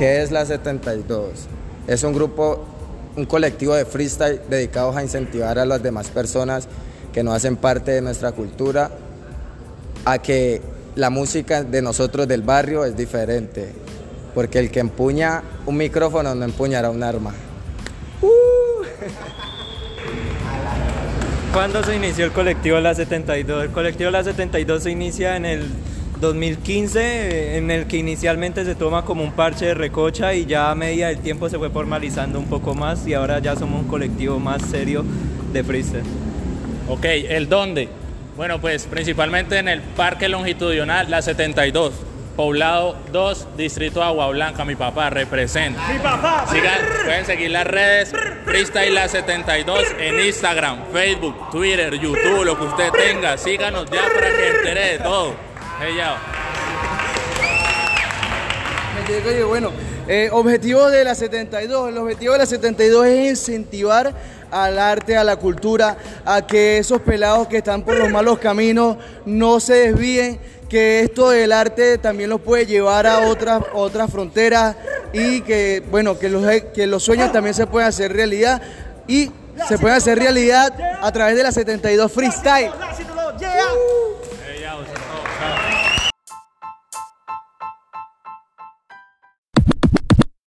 ¿Qué es la 72? Es un grupo, un colectivo de freestyle dedicados a incentivar a las demás personas que no hacen parte de nuestra cultura a que la música de nosotros del barrio es diferente, porque el que empuña un micrófono no empuñará un arma. ¿Cuándo se inició el colectivo La 72? El colectivo La 72 se inicia en el 2015, en el que inicialmente se toma como un parche de recocha y ya a medida del tiempo se fue formalizando un poco más y ahora ya somos un colectivo más serio de freestyle. Ok, ¿el dónde? Bueno, pues principalmente en el Parque Longitudinal La 72, Poblado 2, Distrito Agua Blanca, mi papá, representa. Mi papá. Sigan, pueden seguir las redes Freestyle La 72 en Instagram, Facebook, Twitter, YouTube, lo que usted tenga. Síganos ya para que entere de todo. Hey, ya. Oye, bueno, eh, objetivo de la 72. El objetivo de la 72 es incentivar al arte, a la cultura, a que esos pelados que están por los malos caminos no se desvíen, que esto del arte también los puede llevar a otras, otras fronteras y que, bueno, que los, que los sueños también se pueden hacer realidad y se pueden hacer realidad a través de la 72 Freestyle. Hey,